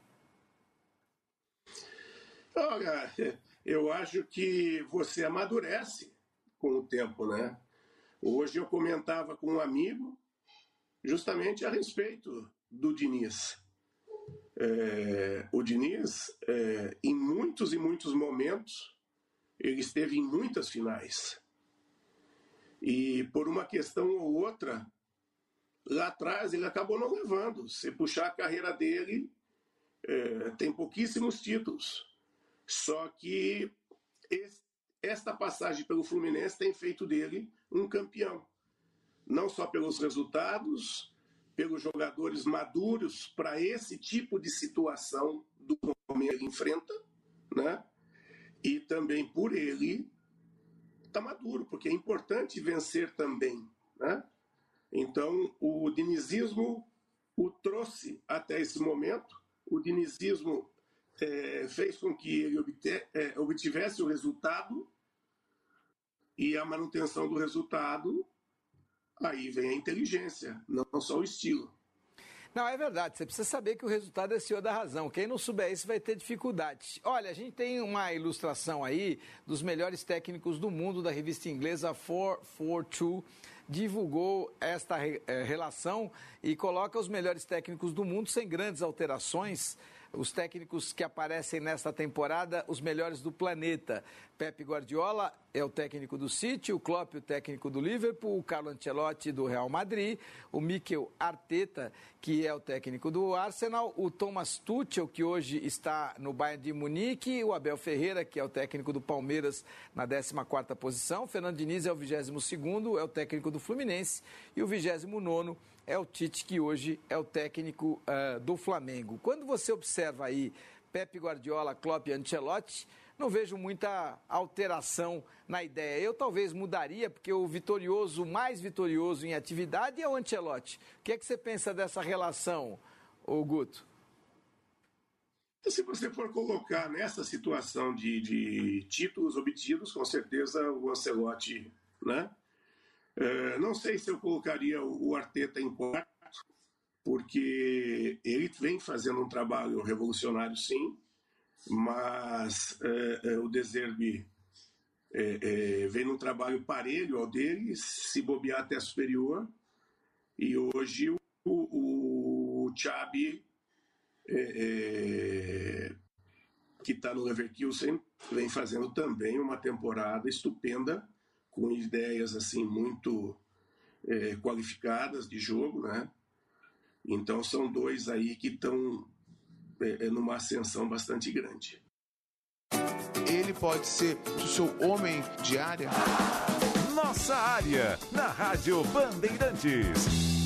S30: Olha, eu acho que você amadurece com o tempo, né? Hoje eu comentava com um amigo justamente a respeito do Diniz. É, o Diniz, é, em muitos e muitos momentos, ele esteve em muitas finais. E por uma questão ou outra, lá atrás ele acabou não levando. Se puxar a carreira dele, é, tem pouquíssimos títulos. Só que esse, esta passagem pelo Fluminense tem feito dele um campeão. Não só pelos resultados, pelos jogadores maduros para esse tipo de situação do ele enfrenta, né? E também por ele tá maduro, porque é importante vencer também, né? Então, o dinizismo o trouxe até esse momento. O dinizismo é, fez com que ele é, obtivesse o resultado e a manutenção do resultado, aí vem a inteligência, não só o estilo.
S4: Não, é verdade. Você precisa saber que o resultado é senhor da razão. Quem não souber isso vai ter dificuldade. Olha, a gente tem uma ilustração aí dos melhores técnicos do mundo da revista inglesa 442 divulgou esta eh, relação e coloca os melhores técnicos do mundo sem grandes alterações os técnicos que aparecem nesta temporada, os melhores do planeta. Pepe Guardiola é o técnico do City, o Klopp o técnico do Liverpool, o Carlo Ancelotti do Real Madrid, o Mikel Arteta, que é o técnico do Arsenal, o Thomas Tuchel, que hoje está no Bayern de Munique, o Abel Ferreira, que é o técnico do Palmeiras na 14ª posição, o Fernando Diniz é o 22º, é o técnico do Fluminense e o 29º é o Tite, que hoje é o técnico uh, do Flamengo. Quando você observa aí Pepe Guardiola, Klopp e Ancelotti, não vejo muita alteração na ideia. Eu talvez mudaria, porque o vitorioso, mais vitorioso em atividade é o Ancelotti. O que é que você pensa dessa relação, ô Guto?
S30: Se você for colocar nessa situação de, de títulos obtidos, com certeza o Ancelotti, né? É, não sei se eu colocaria o Arteta em quarto, porque ele vem fazendo um trabalho revolucionário, sim, mas é, o Deserbe é, vem num trabalho parelho ao dele, se bobear até superior, e hoje o, o, o que está no Leverkusen, vem fazendo também uma temporada estupenda, com ideias assim muito é, qualificadas de jogo, né? Então são dois aí que estão é, é, numa ascensão bastante grande.
S2: Ele pode ser o seu homem de área?
S31: Nossa área, na Rádio Bandeirantes. Bandeirantes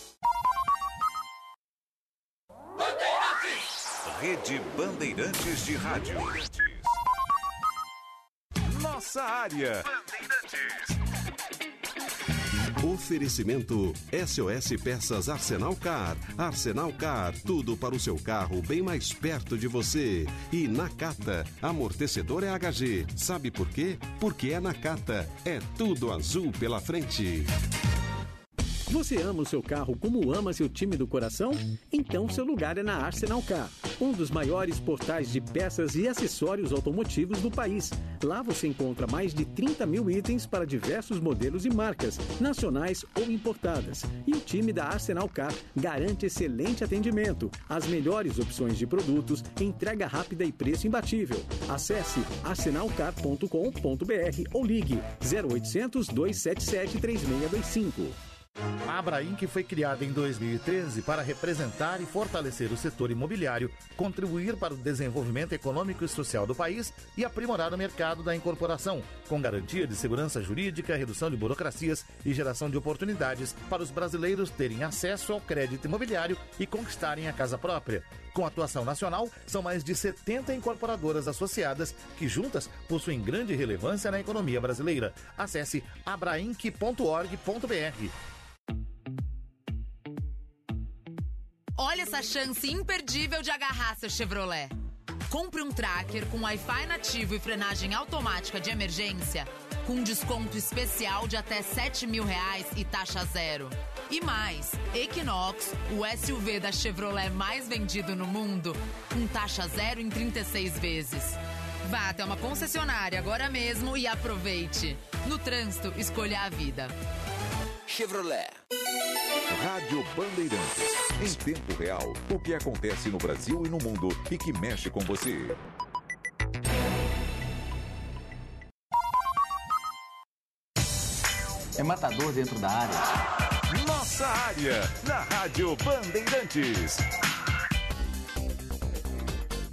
S2: Rede Bandeirantes de Rádio. Nossa área.
S3: Oferecimento SOS Peças Arsenal Car. Arsenal Car, tudo para o seu carro bem mais perto de você. E Nakata, amortecedor é HG. Sabe por quê? Porque é Nakata. É tudo azul pela frente.
S32: Você ama o seu carro como ama seu time do coração? Então seu lugar é na Arsenal Car, um dos maiores portais de peças e acessórios automotivos do país. Lá você encontra mais de 30 mil itens para diversos modelos e marcas, nacionais ou importadas. E o time da Arsenal Car garante excelente atendimento, as melhores opções de produtos, entrega rápida e preço imbatível. Acesse arsenalcar.com.br ou ligue 0800 277 3625.
S33: A Abrainc foi criada em 2013 para representar e fortalecer o setor imobiliário, contribuir para o desenvolvimento econômico e social do país e aprimorar o mercado da incorporação, com garantia de segurança jurídica, redução de burocracias e geração de oportunidades para os brasileiros terem acesso ao crédito imobiliário e conquistarem a casa própria. Com atuação nacional, são mais de 70 incorporadoras associadas que juntas possuem grande relevância na economia brasileira. Acesse abrainc.org.br.
S34: Olha essa chance imperdível de agarrar seu Chevrolet. Compre um tracker com Wi-Fi nativo e frenagem automática de emergência com desconto especial de até 7 mil reais e taxa zero. E mais, Equinox, o SUV da Chevrolet mais vendido no mundo, com taxa zero em 36 vezes. Vá até uma concessionária agora mesmo e aproveite. No trânsito, escolha a vida.
S2: Chevrolet. Rádio Bandeirantes. Em tempo real, o que acontece no Brasil e no mundo e que mexe com você.
S23: É matador dentro da área.
S2: Nossa área, na Rádio Bandeirantes.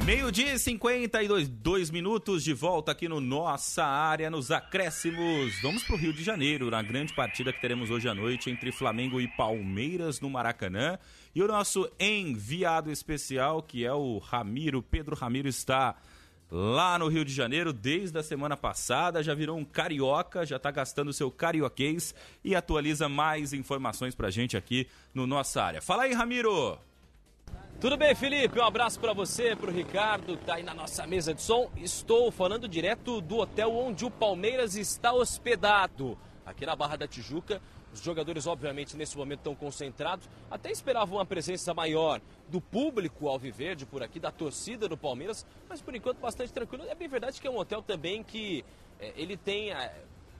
S35: Meio-dia e 52 dois minutos de volta aqui no Nossa Área, nos acréscimos. Vamos para o Rio de Janeiro, na grande partida que teremos hoje à noite entre Flamengo e Palmeiras no Maracanã. E o nosso enviado especial, que é o Ramiro, Pedro Ramiro, está lá no Rio de Janeiro desde a semana passada, já virou um carioca, já está gastando seu carioquês e atualiza mais informações para gente aqui no Nossa Área. Fala aí, Ramiro!
S7: Tudo bem, Felipe? Um abraço para você, para o Ricardo, tá aí na nossa mesa de som. Estou falando direto do hotel onde o Palmeiras está hospedado, aqui na Barra da Tijuca. Os jogadores, obviamente, nesse momento estão concentrados. Até esperavam uma presença maior do público alviverde por aqui, da torcida do Palmeiras, mas por enquanto bastante tranquilo. É bem verdade que é um hotel também que é, ele tem é,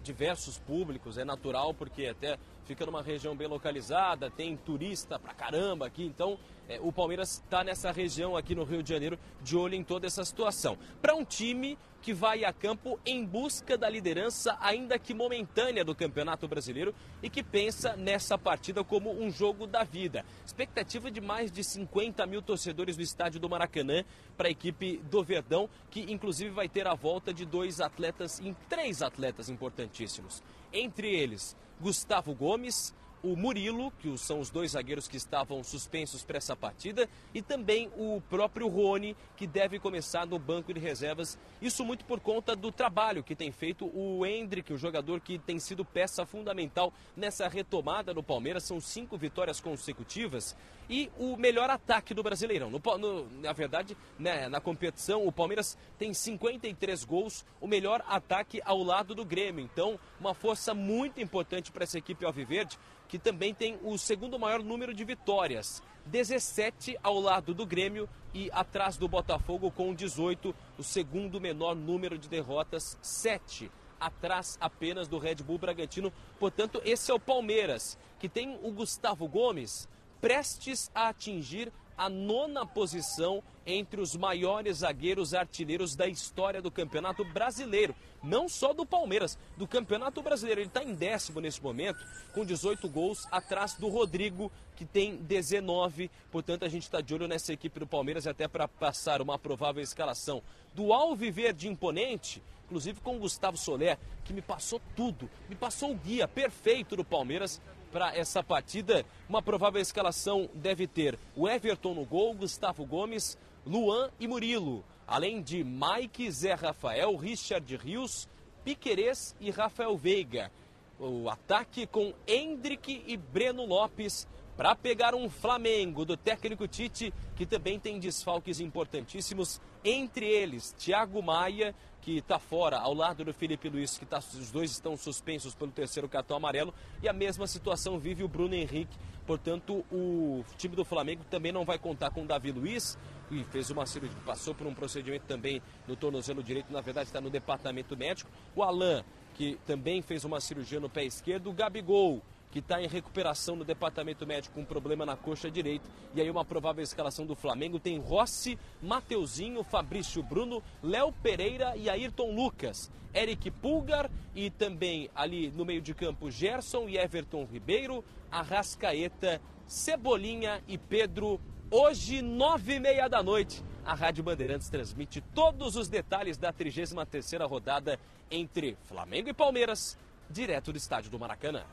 S7: diversos públicos, é natural, porque até fica numa região bem localizada, tem turista pra caramba aqui, então é, o Palmeiras está nessa região aqui no Rio de Janeiro de olho em toda essa situação. Para um time que vai a campo em busca da liderança, ainda que momentânea, do Campeonato Brasileiro e que pensa nessa partida como um jogo da vida. Expectativa de mais de 50 mil torcedores no estádio do Maracanã para a equipe do Verdão, que inclusive vai ter a volta de dois atletas, três atletas importantíssimos. Entre eles, Gustavo Gomes, o Murilo, que são os dois zagueiros que estavam suspensos para essa partida, e também o próprio Rony, que deve começar no banco de reservas. Isso muito por conta do trabalho que tem feito o Hendrick, o jogador que tem sido peça fundamental nessa retomada no Palmeiras. São cinco vitórias consecutivas e o melhor ataque do Brasileirão. No, no, na verdade, né, na competição, o Palmeiras tem 53 gols, o melhor ataque ao lado do Grêmio. Então, uma força muito importante para essa equipe alviverde que também tem o segundo maior número de vitórias. 17 ao lado do Grêmio e atrás do Botafogo com 18, o segundo menor número de derrotas, 7 atrás apenas do Red Bull Bragantino. Portanto, esse é o Palmeiras, que tem o Gustavo Gomes prestes a atingir a nona posição entre os maiores zagueiros artilheiros da história do Campeonato Brasileiro. Não só do Palmeiras, do Campeonato Brasileiro. Ele está em décimo nesse momento, com 18 gols, atrás do Rodrigo, que tem 19. Portanto, a gente está de olho nessa equipe do Palmeiras até para passar uma provável escalação do Alviverde Imponente, inclusive com o Gustavo Soler, que me passou tudo, me passou o guia perfeito do Palmeiras para essa partida. Uma provável escalação deve ter o Everton no gol, Gustavo Gomes, Luan e Murilo, além de Mike, Zé Rafael, Richard Rios, Piquerez e Rafael Veiga. O ataque com Hendrick e Breno Lopes para pegar um Flamengo do técnico Tite, que também tem desfalques importantíssimos, entre eles Thiago Maia, que está fora, ao lado do Felipe Luiz, que tá, os dois estão suspensos pelo terceiro cartão amarelo, e a mesma situação vive o Bruno Henrique. Portanto, o time do Flamengo também não vai contar com o Davi Luiz, e fez uma cirurgia, passou por um procedimento também no tornozelo direito, na verdade está no departamento médico. O Alain, que também fez uma cirurgia no pé esquerdo, o Gabigol, que está em recuperação no departamento médico com um problema na coxa direita. E aí uma provável escalação do Flamengo tem Rossi, Mateuzinho, Fabrício Bruno, Léo Pereira e Ayrton Lucas. Eric Pulgar e também ali no meio de campo Gerson e Everton Ribeiro, Arrascaeta, Cebolinha e Pedro. Hoje, nove e meia da noite, a Rádio Bandeirantes transmite todos os detalhes da 33ª rodada entre Flamengo e Palmeiras, direto do estádio do Maracanã.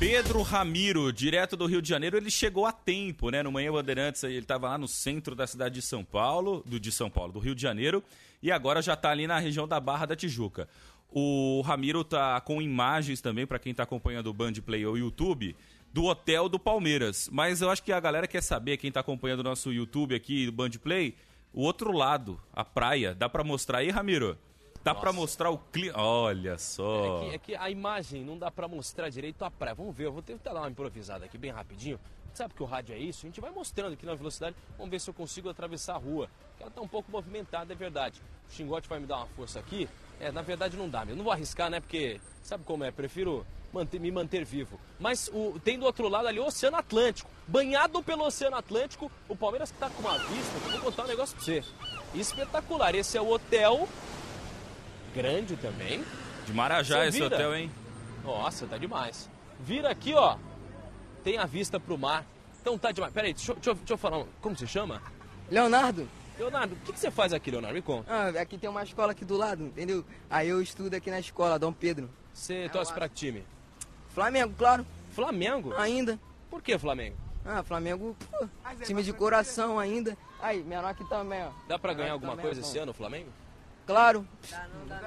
S35: Pedro Ramiro, direto do Rio de Janeiro, ele chegou a tempo, né? No Manhã Bandeirantes, ele estava lá no centro da cidade de São Paulo, do de São Paulo, do Rio de Janeiro, e agora já está ali na região da Barra da Tijuca. O Ramiro tá com imagens também para quem está acompanhando o Band Play ou YouTube do hotel do Palmeiras. Mas eu acho que a galera quer saber, quem está acompanhando o nosso YouTube aqui do Band Play, o outro lado, a praia. Dá para mostrar aí, Ramiro? Dá para mostrar o clima. Olha só.
S7: É que, é que, a imagem não dá para mostrar direito a praia. Vamos ver, eu vou tentar dar uma improvisada aqui bem rapidinho. Sabe que o rádio é isso? A gente vai mostrando aqui na velocidade. Vamos ver se eu consigo atravessar a rua. Ela tá um pouco movimentada, é verdade. O Xingote vai me dar uma força aqui. É, na verdade não dá, eu não vou arriscar, né? Porque sabe como é? Prefiro manter, me manter vivo. Mas o, tem do outro lado ali o Oceano Atlântico. Banhado pelo Oceano Atlântico, o Palmeiras que tá com uma vista, eu vou contar um negócio pra você. Espetacular. Esse é o hotel grande também.
S35: De Marajá esse hotel, hein?
S7: Nossa, tá demais. Vira aqui, ó. Tem a vista pro mar. Então tá demais. Peraí, deixa, deixa, deixa eu falar. Como você chama?
S36: Leonardo.
S7: Leonardo, o que, que você faz aqui, Leonardo? Me conta.
S36: Ah, aqui tem uma escola aqui do lado, entendeu? Aí eu estudo aqui na escola, Dom Pedro.
S7: Você é torce pra que time?
S36: Flamengo, claro.
S7: Flamengo?
S36: Ainda.
S7: Por que Flamengo?
S36: Ah, Flamengo, pô, time de coração ainda. Aí, menor aqui também, ó.
S7: Dá pra ganhar alguma
S36: também,
S7: coisa
S36: ó.
S7: esse ano, Flamengo?
S36: Claro.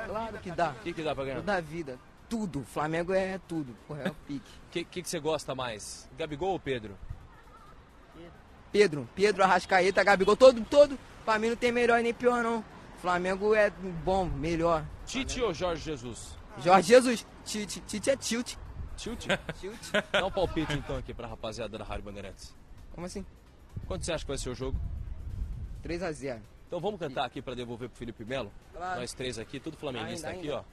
S36: Claro que dá.
S7: O que, que dá pra ganhar?
S36: A vida. Tudo. Flamengo é tudo. Porra, é o pique.
S7: O que, que, que você gosta mais? Gabigol ou Pedro?
S36: Pedro, Pedro, Arrascaeta, Gabigol, todo, todo. Pra mim não tem melhor nem pior, não. Flamengo é bom, melhor.
S7: Tite ou Jorge Jesus?
S36: Jorge Jesus. Tite, Tite é tilt.
S7: Tilt?
S36: Tilt. *laughs*
S7: Dá um palpite então aqui pra rapaziada da Rádio Bandeirantes.
S36: Como assim?
S7: Quanto você acha que vai ser o jogo?
S36: 3x0.
S7: Então vamos cantar aqui pra devolver pro Felipe Melo?
S36: Claro.
S7: Nós três aqui, tudo flamenguista
S36: Ainda,
S7: aqui,
S36: ainda.
S7: ó.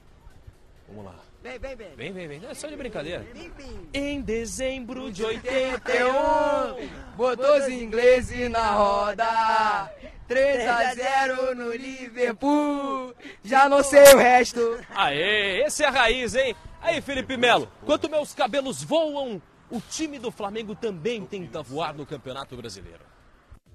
S7: Vamos lá.
S36: Vem, vem, vem.
S7: Vem, vem, vem. É só de brincadeira.
S36: Vem, vem.
S7: Em dezembro de 81,
S36: Botou os ingleses na roda. 3x0 no Liverpool. Já não sei o resto.
S7: Aê, esse é a raiz, hein? Aí, Felipe Melo, enquanto meus cabelos voam, o time do Flamengo também tenta voar no Campeonato Brasileiro.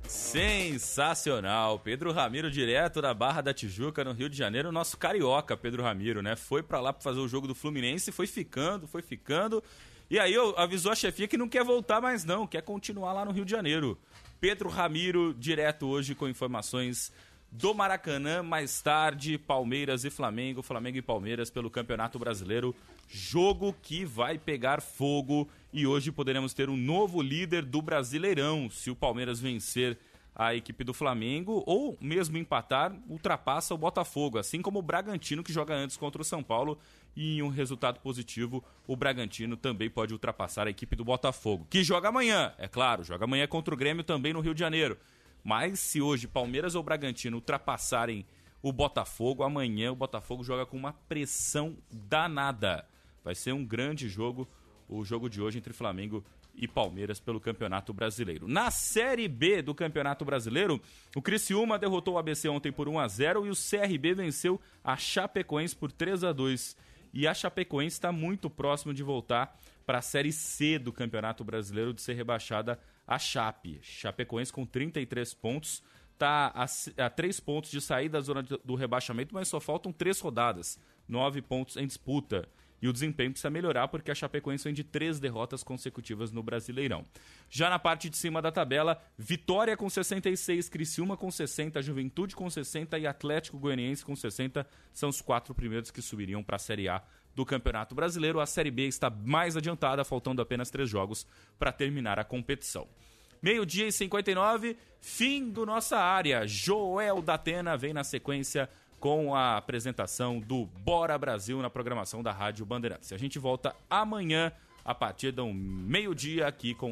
S35: Sensacional. Pedro Ramiro, direto da Barra da Tijuca, no Rio de Janeiro. Nosso carioca, Pedro Ramiro, né? Foi pra lá pra fazer o jogo do Fluminense, foi ficando, foi ficando. E aí avisou a chefia que não quer voltar mais não, quer continuar lá no Rio de Janeiro. Pedro Ramiro, direto hoje com informações do Maracanã, mais tarde, Palmeiras e Flamengo, Flamengo e Palmeiras pelo Campeonato Brasileiro. Jogo que vai pegar fogo e hoje poderemos ter um novo líder do Brasileirão. Se o Palmeiras vencer a equipe do Flamengo ou mesmo empatar, ultrapassa o Botafogo, assim como o Bragantino que joga antes contra o São Paulo e em um resultado positivo, o Bragantino também pode ultrapassar a equipe do Botafogo, que joga amanhã, é claro, joga amanhã contra o Grêmio também no Rio de Janeiro. Mas se hoje Palmeiras ou Bragantino ultrapassarem o Botafogo, amanhã o Botafogo joga com uma pressão danada. Vai ser um grande jogo o jogo de hoje entre Flamengo e Palmeiras pelo Campeonato Brasileiro. Na Série B do Campeonato Brasileiro, o Criciúma derrotou o ABC ontem por 1 a 0 e o CRB venceu a Chapecoense por 3 a 2. E a Chapecoense está muito próximo de voltar para a Série C do Campeonato Brasileiro de ser rebaixada a Chape. Chapecoense com 33 pontos está a, a 3 pontos de sair da zona do rebaixamento, mas só faltam 3 rodadas, 9 pontos em disputa. E o desempenho precisa melhorar porque a Chapecoense vem de três derrotas consecutivas no Brasileirão. Já na parte de cima da tabela, Vitória com 66, Criciúma com 60, Juventude com 60 e Atlético Goianiense com 60 são os quatro primeiros que subiriam para a Série A do Campeonato Brasileiro. A Série B está mais adiantada, faltando apenas três jogos para terminar a competição. Meio-dia e 59, fim do nossa área. Joel Datena vem na sequência com a apresentação do Bora Brasil na programação da Rádio Bandeirantes. A gente volta amanhã a partir do meio-dia aqui com